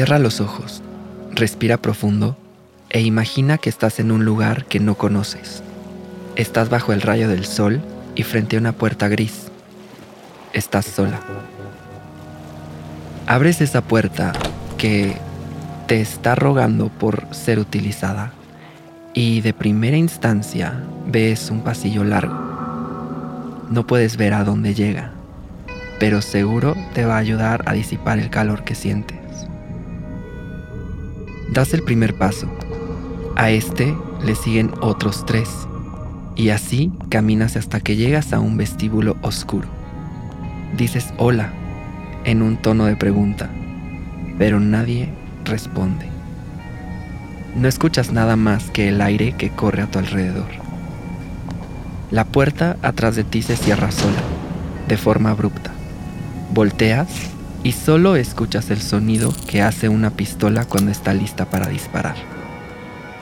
Cierra los ojos, respira profundo e imagina que estás en un lugar que no conoces. Estás bajo el rayo del sol y frente a una puerta gris. Estás sola. Abres esa puerta que te está rogando por ser utilizada y de primera instancia ves un pasillo largo. No puedes ver a dónde llega, pero seguro te va a ayudar a disipar el calor que sientes. Das el primer paso. A este le siguen otros tres. Y así caminas hasta que llegas a un vestíbulo oscuro. Dices hola en un tono de pregunta, pero nadie responde. No escuchas nada más que el aire que corre a tu alrededor. La puerta atrás de ti se cierra sola, de forma abrupta. Volteas y solo escuchas el sonido que hace una pistola cuando está lista para disparar.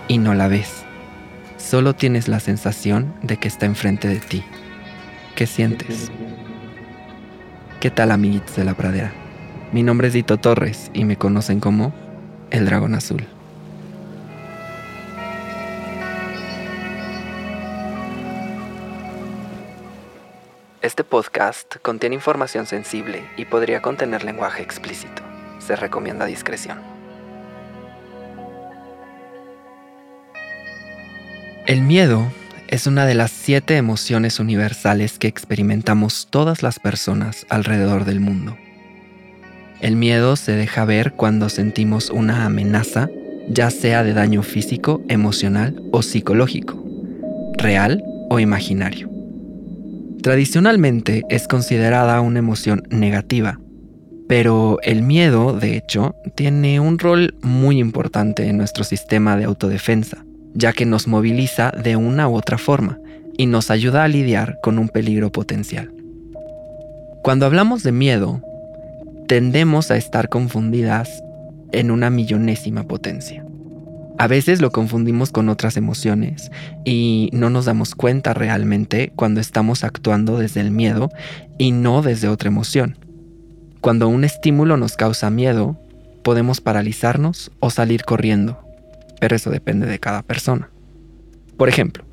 Y no la ves. Solo tienes la sensación de que está enfrente de ti. ¿Qué sientes? ¿Qué tal amiguitos de la pradera? Mi nombre es Dito Torres y me conocen como el dragón azul. Este podcast contiene información sensible y podría contener lenguaje explícito. Se recomienda discreción. El miedo es una de las siete emociones universales que experimentamos todas las personas alrededor del mundo. El miedo se deja ver cuando sentimos una amenaza, ya sea de daño físico, emocional o psicológico, real o imaginario. Tradicionalmente es considerada una emoción negativa, pero el miedo, de hecho, tiene un rol muy importante en nuestro sistema de autodefensa, ya que nos moviliza de una u otra forma y nos ayuda a lidiar con un peligro potencial. Cuando hablamos de miedo, tendemos a estar confundidas en una millonésima potencia. A veces lo confundimos con otras emociones y no nos damos cuenta realmente cuando estamos actuando desde el miedo y no desde otra emoción. Cuando un estímulo nos causa miedo, podemos paralizarnos o salir corriendo, pero eso depende de cada persona. Por ejemplo,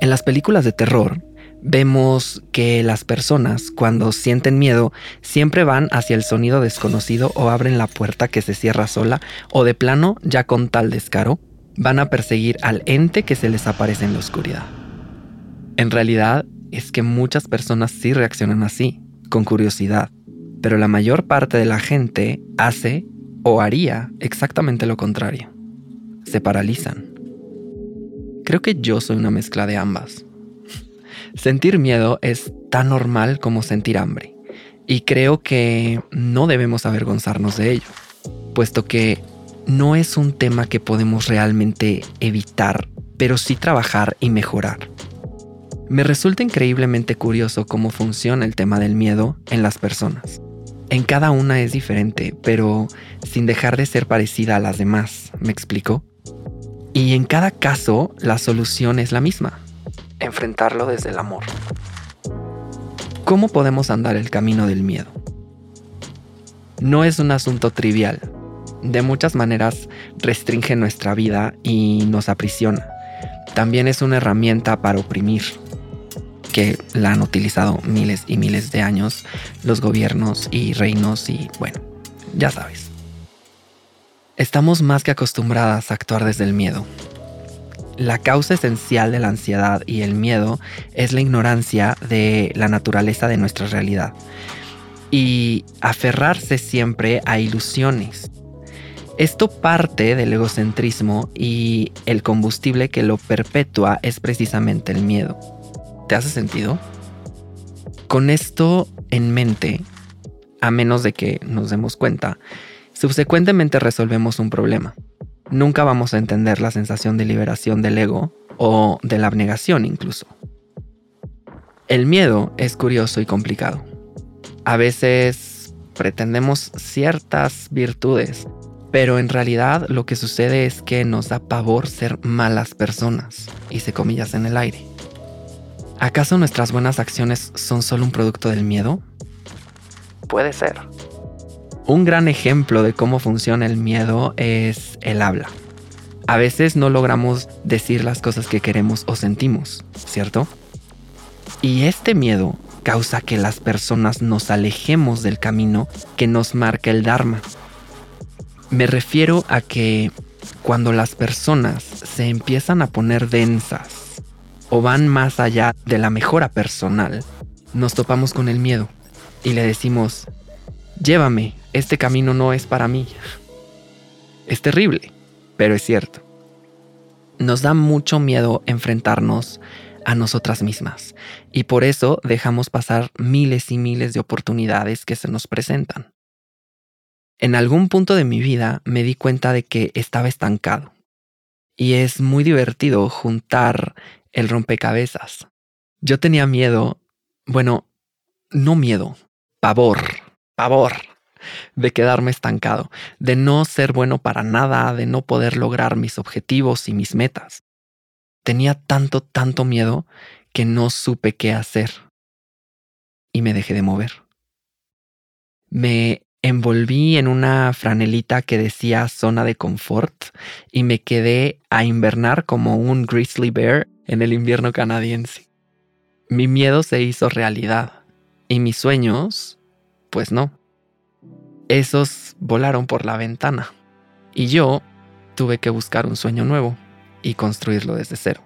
en las películas de terror, vemos que las personas cuando sienten miedo siempre van hacia el sonido desconocido o abren la puerta que se cierra sola o de plano, ya con tal descaro, van a perseguir al ente que se les aparece en la oscuridad. En realidad es que muchas personas sí reaccionan así, con curiosidad, pero la mayor parte de la gente hace o haría exactamente lo contrario. Se paralizan. Creo que yo soy una mezcla de ambas. Sentir miedo es tan normal como sentir hambre. Y creo que no debemos avergonzarnos de ello, puesto que no es un tema que podemos realmente evitar, pero sí trabajar y mejorar. Me resulta increíblemente curioso cómo funciona el tema del miedo en las personas. En cada una es diferente, pero sin dejar de ser parecida a las demás, ¿me explico? Y en cada caso la solución es la misma, enfrentarlo desde el amor. ¿Cómo podemos andar el camino del miedo? No es un asunto trivial. De muchas maneras restringe nuestra vida y nos aprisiona. También es una herramienta para oprimir, que la han utilizado miles y miles de años los gobiernos y reinos y bueno, ya sabes. Estamos más que acostumbradas a actuar desde el miedo, la causa esencial de la ansiedad y el miedo es la ignorancia de la naturaleza de nuestra realidad y aferrarse siempre a ilusiones. Esto parte del egocentrismo y el combustible que lo perpetúa es precisamente el miedo. ¿Te hace sentido? Con esto en mente, a menos de que nos demos cuenta, subsecuentemente resolvemos un problema. Nunca vamos a entender la sensación de liberación del ego o de la abnegación incluso. El miedo es curioso y complicado. A veces pretendemos ciertas virtudes, pero en realidad lo que sucede es que nos da pavor ser malas personas, hice comillas en el aire. ¿Acaso nuestras buenas acciones son solo un producto del miedo? Puede ser. Un gran ejemplo de cómo funciona el miedo es el habla. A veces no logramos decir las cosas que queremos o sentimos, ¿cierto? Y este miedo causa que las personas nos alejemos del camino que nos marca el Dharma. Me refiero a que cuando las personas se empiezan a poner densas o van más allá de la mejora personal, nos topamos con el miedo y le decimos, llévame, este camino no es para mí. Es terrible, pero es cierto. Nos da mucho miedo enfrentarnos a nosotras mismas y por eso dejamos pasar miles y miles de oportunidades que se nos presentan. En algún punto de mi vida me di cuenta de que estaba estancado y es muy divertido juntar el rompecabezas. Yo tenía miedo, bueno, no miedo, pavor, pavor de quedarme estancado, de no ser bueno para nada, de no poder lograr mis objetivos y mis metas. Tenía tanto, tanto miedo que no supe qué hacer. Y me dejé de mover. Me envolví en una franelita que decía zona de confort y me quedé a invernar como un grizzly bear en el invierno canadiense. Mi miedo se hizo realidad y mis sueños, pues no. Esos volaron por la ventana y yo tuve que buscar un sueño nuevo y construirlo desde cero.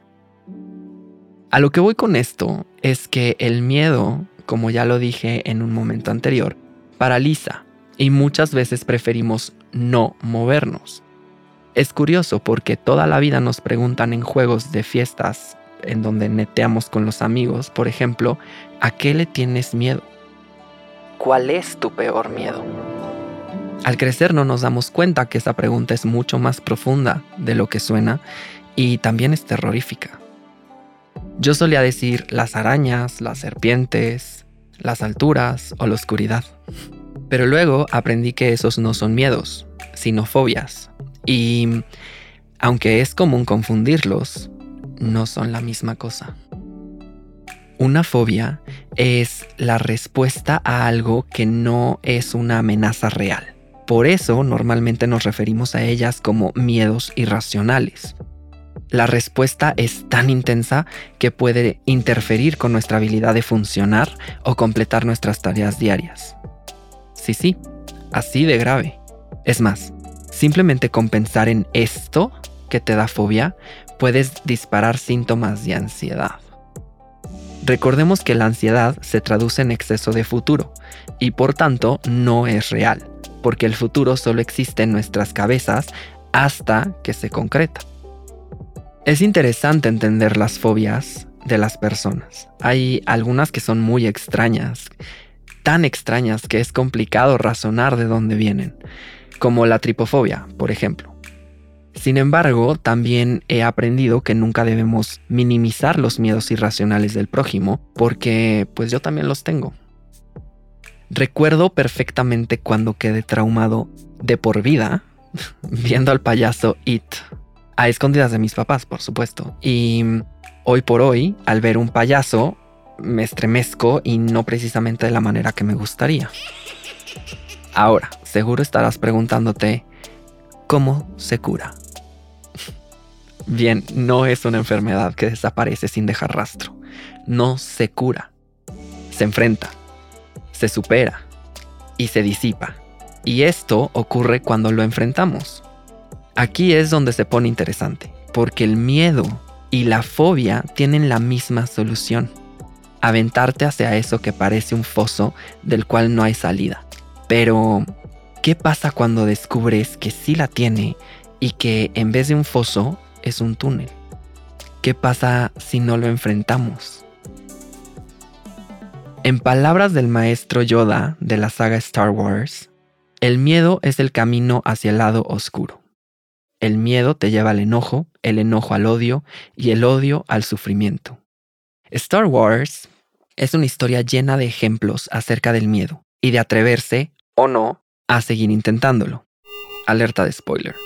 A lo que voy con esto es que el miedo, como ya lo dije en un momento anterior, paraliza y muchas veces preferimos no movernos. Es curioso porque toda la vida nos preguntan en juegos de fiestas en donde neteamos con los amigos, por ejemplo, ¿a qué le tienes miedo? ¿Cuál es tu peor miedo? Al crecer no nos damos cuenta que esa pregunta es mucho más profunda de lo que suena y también es terrorífica. Yo solía decir las arañas, las serpientes, las alturas o la oscuridad. Pero luego aprendí que esos no son miedos, sino fobias. Y aunque es común confundirlos, no son la misma cosa. Una fobia es la respuesta a algo que no es una amenaza real. Por eso normalmente nos referimos a ellas como miedos irracionales. La respuesta es tan intensa que puede interferir con nuestra habilidad de funcionar o completar nuestras tareas diarias. Sí, sí, así de grave. Es más, simplemente con pensar en esto que te da fobia, puedes disparar síntomas de ansiedad. Recordemos que la ansiedad se traduce en exceso de futuro y por tanto no es real, porque el futuro solo existe en nuestras cabezas hasta que se concreta. Es interesante entender las fobias de las personas. Hay algunas que son muy extrañas, tan extrañas que es complicado razonar de dónde vienen, como la tripofobia, por ejemplo. Sin embargo, también he aprendido que nunca debemos minimizar los miedos irracionales del prójimo, porque pues yo también los tengo. Recuerdo perfectamente cuando quedé traumado de por vida viendo al payaso It, a escondidas de mis papás, por supuesto. Y hoy por hoy, al ver un payaso, me estremezco y no precisamente de la manera que me gustaría. Ahora, seguro estarás preguntándote, ¿cómo se cura? Bien, no es una enfermedad que desaparece sin dejar rastro. No se cura. Se enfrenta, se supera y se disipa. Y esto ocurre cuando lo enfrentamos. Aquí es donde se pone interesante, porque el miedo y la fobia tienen la misma solución aventarte hacia eso que parece un foso del cual no hay salida. Pero, ¿qué pasa cuando descubres que sí la tiene y que en vez de un foso es un túnel? ¿Qué pasa si no lo enfrentamos? En palabras del maestro Yoda de la saga Star Wars, el miedo es el camino hacia el lado oscuro. El miedo te lleva al enojo, el enojo al odio y el odio al sufrimiento. Star Wars es una historia llena de ejemplos acerca del miedo y de atreverse, o no, a seguir intentándolo. Alerta de spoiler.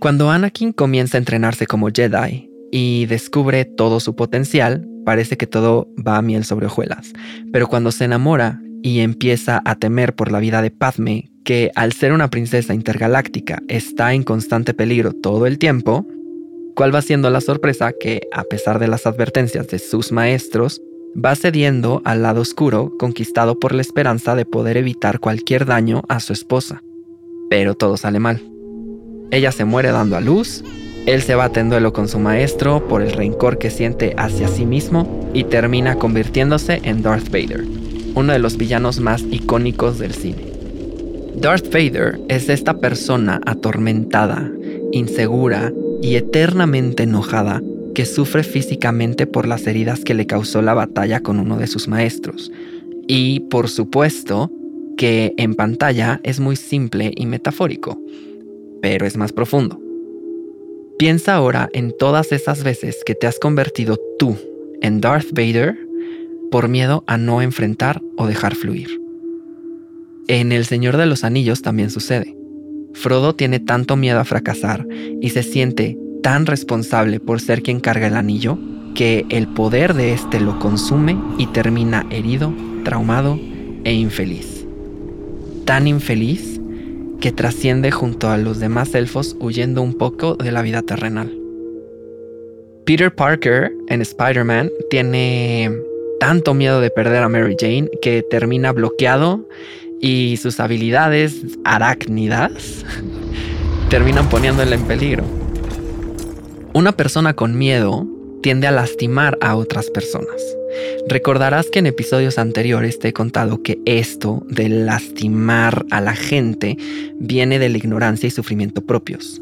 Cuando Anakin comienza a entrenarse como Jedi y descubre todo su potencial, parece que todo va a miel sobre hojuelas. Pero cuando se enamora y empieza a temer por la vida de Padme, que al ser una princesa intergaláctica está en constante peligro todo el tiempo, ¿cuál va siendo la sorpresa que, a pesar de las advertencias de sus maestros, va cediendo al lado oscuro, conquistado por la esperanza de poder evitar cualquier daño a su esposa? Pero todo sale mal. Ella se muere dando a luz, él se bate en duelo con su maestro por el rencor que siente hacia sí mismo y termina convirtiéndose en Darth Vader, uno de los villanos más icónicos del cine. Darth Vader es esta persona atormentada, insegura y eternamente enojada que sufre físicamente por las heridas que le causó la batalla con uno de sus maestros. Y por supuesto que en pantalla es muy simple y metafórico pero es más profundo. Piensa ahora en todas esas veces que te has convertido tú en Darth Vader por miedo a no enfrentar o dejar fluir. En El Señor de los Anillos también sucede. Frodo tiene tanto miedo a fracasar y se siente tan responsable por ser quien carga el anillo que el poder de éste lo consume y termina herido, traumado e infeliz. Tan infeliz que trasciende junto a los demás elfos huyendo un poco de la vida terrenal. Peter Parker en Spider-Man tiene tanto miedo de perder a Mary Jane que termina bloqueado y sus habilidades arácnidas terminan poniéndole en peligro. Una persona con miedo tiende a lastimar a otras personas. Recordarás que en episodios anteriores te he contado que esto de lastimar a la gente viene de la ignorancia y sufrimiento propios.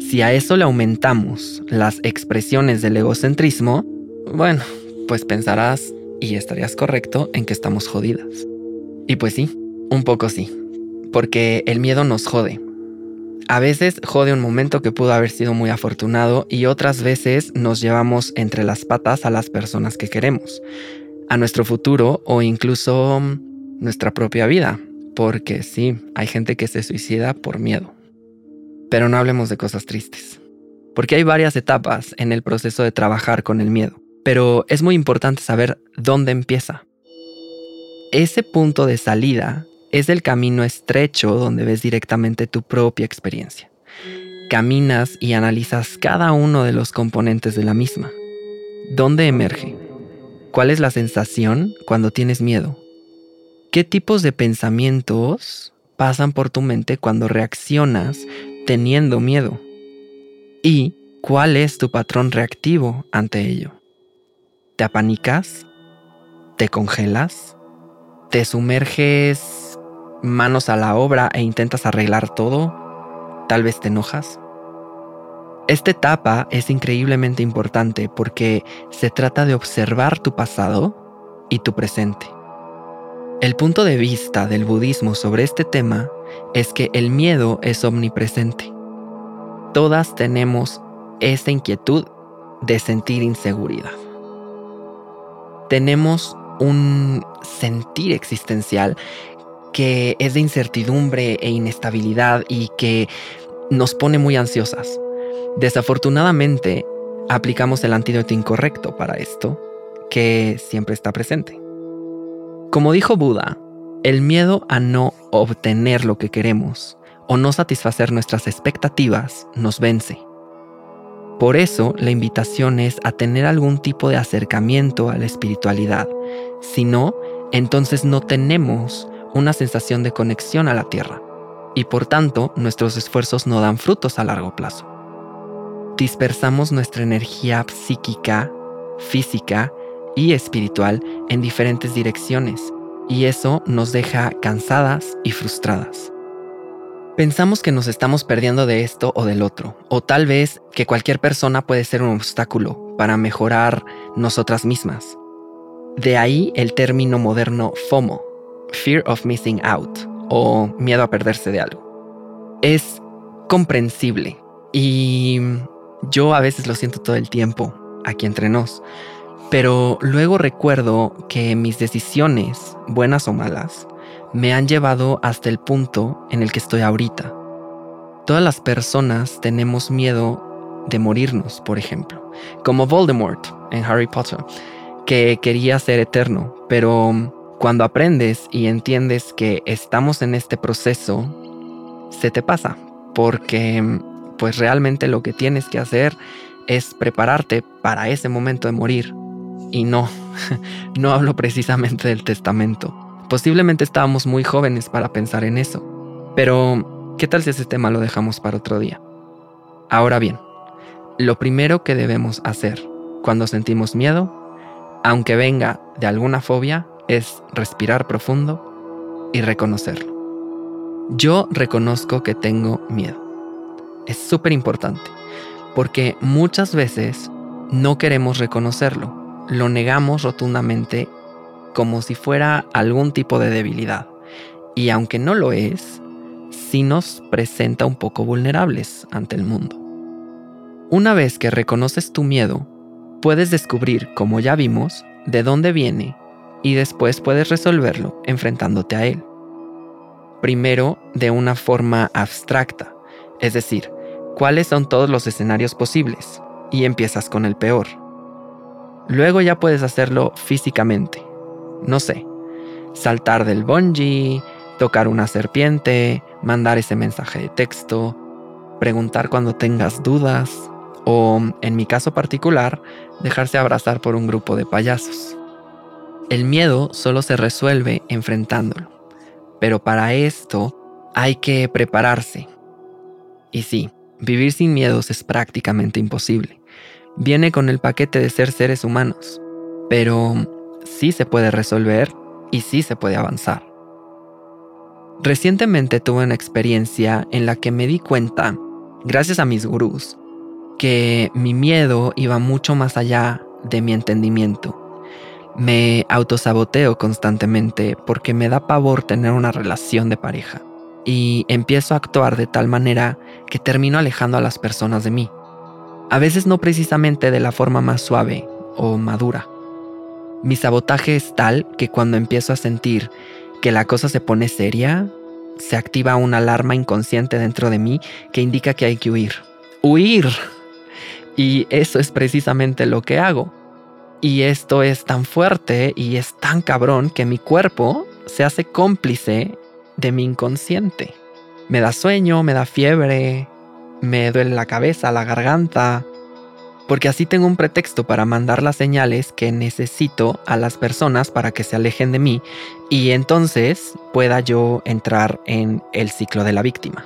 Si a eso le aumentamos las expresiones del egocentrismo, bueno, pues pensarás y estarías correcto en que estamos jodidas. Y pues sí, un poco sí, porque el miedo nos jode, a veces jode un momento que pudo haber sido muy afortunado y otras veces nos llevamos entre las patas a las personas que queremos, a nuestro futuro o incluso mm, nuestra propia vida, porque sí, hay gente que se suicida por miedo. Pero no hablemos de cosas tristes, porque hay varias etapas en el proceso de trabajar con el miedo, pero es muy importante saber dónde empieza. Ese punto de salida es el camino estrecho donde ves directamente tu propia experiencia. Caminas y analizas cada uno de los componentes de la misma. ¿Dónde emerge? ¿Cuál es la sensación cuando tienes miedo? ¿Qué tipos de pensamientos pasan por tu mente cuando reaccionas teniendo miedo? ¿Y cuál es tu patrón reactivo ante ello? ¿Te apanicas? ¿Te congelas? ¿Te sumerges manos a la obra e intentas arreglar todo, tal vez te enojas. Esta etapa es increíblemente importante porque se trata de observar tu pasado y tu presente. El punto de vista del budismo sobre este tema es que el miedo es omnipresente. Todas tenemos esa inquietud de sentir inseguridad. Tenemos un sentir existencial que es de incertidumbre e inestabilidad y que nos pone muy ansiosas. Desafortunadamente, aplicamos el antídoto incorrecto para esto, que siempre está presente. Como dijo Buda, el miedo a no obtener lo que queremos o no satisfacer nuestras expectativas nos vence. Por eso la invitación es a tener algún tipo de acercamiento a la espiritualidad. Si no, entonces no tenemos una sensación de conexión a la Tierra, y por tanto nuestros esfuerzos no dan frutos a largo plazo. Dispersamos nuestra energía psíquica, física y espiritual en diferentes direcciones, y eso nos deja cansadas y frustradas. Pensamos que nos estamos perdiendo de esto o del otro, o tal vez que cualquier persona puede ser un obstáculo para mejorar nosotras mismas. De ahí el término moderno FOMO, Fear of Missing Out, o miedo a perderse de algo. Es comprensible y yo a veces lo siento todo el tiempo, aquí entre nos, pero luego recuerdo que mis decisiones, buenas o malas, me han llevado hasta el punto en el que estoy ahorita. Todas las personas tenemos miedo de morirnos, por ejemplo, como Voldemort en Harry Potter, que quería ser eterno, pero cuando aprendes y entiendes que estamos en este proceso, se te pasa, porque pues realmente lo que tienes que hacer es prepararte para ese momento de morir. Y no, no hablo precisamente del testamento. Posiblemente estábamos muy jóvenes para pensar en eso. Pero, ¿qué tal si ese tema lo dejamos para otro día? Ahora bien, lo primero que debemos hacer cuando sentimos miedo, aunque venga de alguna fobia, es respirar profundo y reconocerlo. Yo reconozco que tengo miedo. Es súper importante, porque muchas veces no queremos reconocerlo, lo negamos rotundamente como si fuera algún tipo de debilidad. Y aunque no lo es, sí nos presenta un poco vulnerables ante el mundo. Una vez que reconoces tu miedo, puedes descubrir, como ya vimos, de dónde viene y después puedes resolverlo enfrentándote a él. Primero, de una forma abstracta, es decir, cuáles son todos los escenarios posibles y empiezas con el peor. Luego ya puedes hacerlo físicamente, no sé, saltar del bungee, tocar una serpiente, mandar ese mensaje de texto, preguntar cuando tengas dudas o, en mi caso particular, dejarse abrazar por un grupo de payasos. El miedo solo se resuelve enfrentándolo, pero para esto hay que prepararse. Y sí, vivir sin miedos es prácticamente imposible. Viene con el paquete de ser seres humanos, pero sí se puede resolver y sí se puede avanzar. Recientemente tuve una experiencia en la que me di cuenta, gracias a mis gurús, que mi miedo iba mucho más allá de mi entendimiento. Me autosaboteo constantemente porque me da pavor tener una relación de pareja y empiezo a actuar de tal manera que termino alejando a las personas de mí. A veces no precisamente de la forma más suave o madura, mi sabotaje es tal que cuando empiezo a sentir que la cosa se pone seria, se activa una alarma inconsciente dentro de mí que indica que hay que huir. ¡Huir! Y eso es precisamente lo que hago. Y esto es tan fuerte y es tan cabrón que mi cuerpo se hace cómplice de mi inconsciente. Me da sueño, me da fiebre, me duele la cabeza, la garganta, porque así tengo un pretexto para mandar las señales que necesito a las personas para que se alejen de mí y entonces pueda yo entrar en el ciclo de la víctima.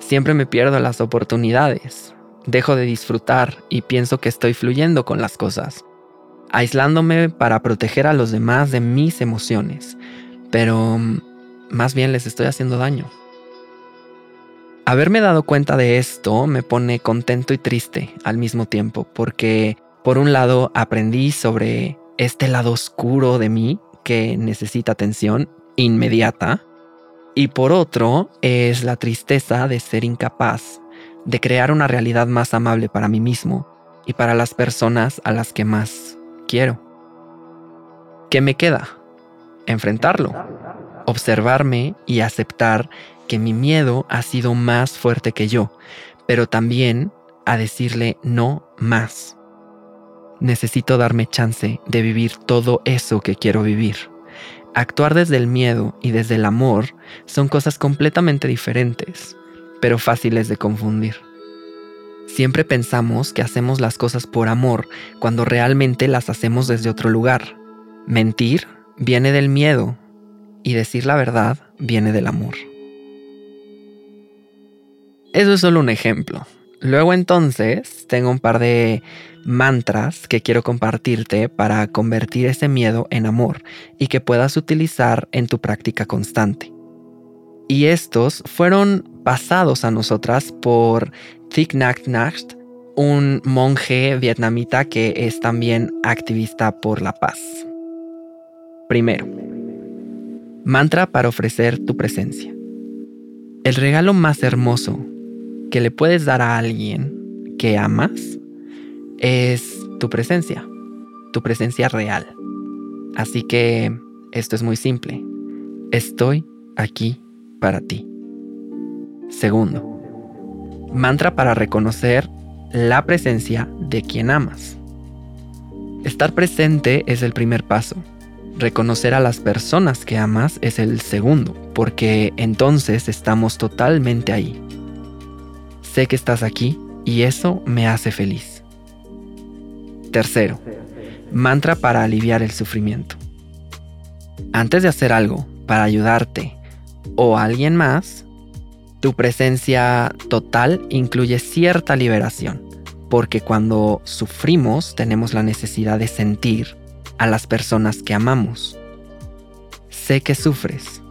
Siempre me pierdo las oportunidades, dejo de disfrutar y pienso que estoy fluyendo con las cosas, aislándome para proteger a los demás de mis emociones, pero mm, más bien les estoy haciendo daño. Haberme dado cuenta de esto me pone contento y triste al mismo tiempo, porque por un lado aprendí sobre este lado oscuro de mí que necesita atención inmediata, y por otro es la tristeza de ser incapaz de crear una realidad más amable para mí mismo y para las personas a las que más quiero. ¿Qué me queda? Enfrentarlo, observarme y aceptar que mi miedo ha sido más fuerte que yo, pero también a decirle no más. Necesito darme chance de vivir todo eso que quiero vivir. Actuar desde el miedo y desde el amor son cosas completamente diferentes, pero fáciles de confundir. Siempre pensamos que hacemos las cosas por amor cuando realmente las hacemos desde otro lugar. Mentir viene del miedo y decir la verdad viene del amor. Eso es solo un ejemplo. Luego entonces tengo un par de mantras que quiero compartirte para convertir ese miedo en amor y que puedas utilizar en tu práctica constante. Y estos fueron pasados a nosotras por Thich Nhat Hanh, un monje vietnamita que es también activista por la paz. Primero, mantra para ofrecer tu presencia. El regalo más hermoso que le puedes dar a alguien que amas es tu presencia, tu presencia real. Así que esto es muy simple. Estoy aquí para ti. Segundo, mantra para reconocer la presencia de quien amas. Estar presente es el primer paso. Reconocer a las personas que amas es el segundo, porque entonces estamos totalmente ahí. Sé que estás aquí y eso me hace feliz. Tercero, mantra para aliviar el sufrimiento. Antes de hacer algo para ayudarte o a alguien más, tu presencia total incluye cierta liberación, porque cuando sufrimos tenemos la necesidad de sentir a las personas que amamos. Sé que sufres,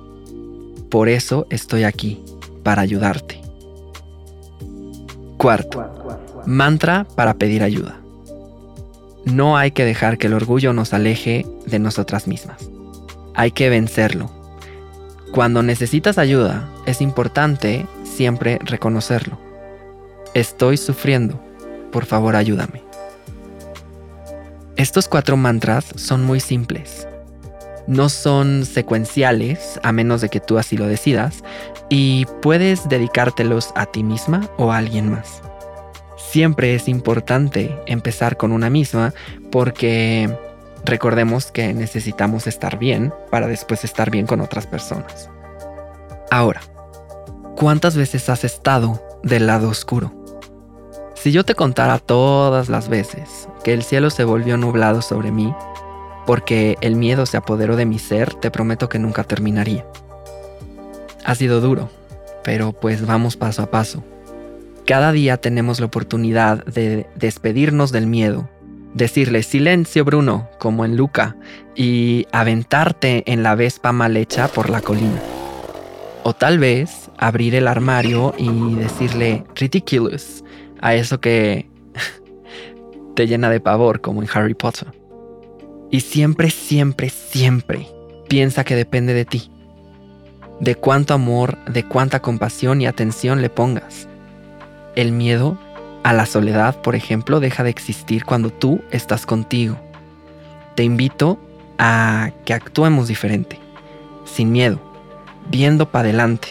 por eso estoy aquí, para ayudarte. Cuarto, mantra para pedir ayuda. No hay que dejar que el orgullo nos aleje de nosotras mismas. Hay que vencerlo cuando necesitas ayuda, es importante siempre reconocerlo. Estoy sufriendo, por favor ayúdame. Estos cuatro mantras son muy simples. No son secuenciales, a menos de que tú así lo decidas, y puedes dedicártelos a ti misma o a alguien más. Siempre es importante empezar con una misma porque Recordemos que necesitamos estar bien para después estar bien con otras personas. Ahora, ¿cuántas veces has estado del lado oscuro? Si yo te contara todas las veces que el cielo se volvió nublado sobre mí, porque el miedo se apoderó de mi ser, te prometo que nunca terminaría. Ha sido duro, pero pues vamos paso a paso. Cada día tenemos la oportunidad de despedirnos del miedo decirle silencio Bruno, como en Luca, y aventarte en la vespa mal hecha por la colina. O tal vez abrir el armario y decirle ridiculous a eso que te llena de pavor, como en Harry Potter. Y siempre, siempre, siempre piensa que depende de ti. De cuánto amor, de cuánta compasión y atención le pongas. El miedo a la soledad, por ejemplo, deja de existir cuando tú estás contigo. Te invito a que actuemos diferente, sin miedo, viendo para adelante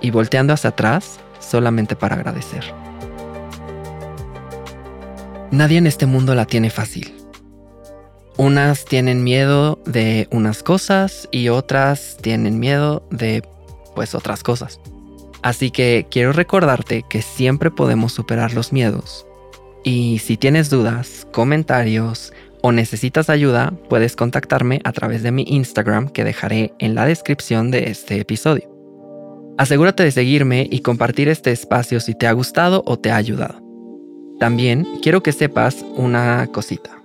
y volteando hacia atrás solamente para agradecer. Nadie en este mundo la tiene fácil. Unas tienen miedo de unas cosas y otras tienen miedo de pues otras cosas. Así que quiero recordarte que siempre podemos superar los miedos. Y si tienes dudas, comentarios o necesitas ayuda, puedes contactarme a través de mi Instagram que dejaré en la descripción de este episodio. Asegúrate de seguirme y compartir este espacio si te ha gustado o te ha ayudado. También quiero que sepas una cosita.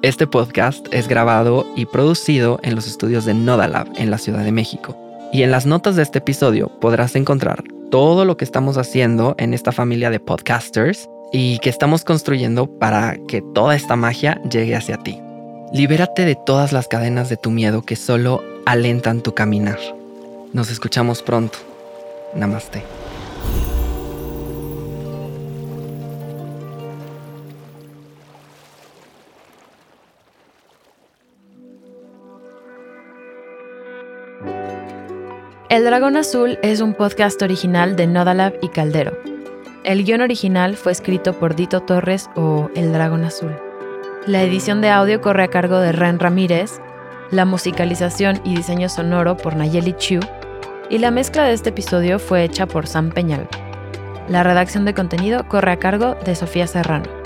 Este podcast es grabado y producido en los estudios de Nodalab en la Ciudad de México. Y en las notas de este episodio podrás encontrar todo lo que estamos haciendo en esta familia de podcasters y que estamos construyendo para que toda esta magia llegue hacia ti. Libérate de todas las cadenas de tu miedo que solo alentan tu caminar. Nos escuchamos pronto. Namaste. El Dragón Azul es un podcast original de Nodalab y Caldero. El guion original fue escrito por Dito Torres o El Dragón Azul. La edición de audio corre a cargo de Ren Ramírez, la musicalización y diseño sonoro por Nayeli Chu, y la mezcla de este episodio fue hecha por Sam Peñal. La redacción de contenido corre a cargo de Sofía Serrano.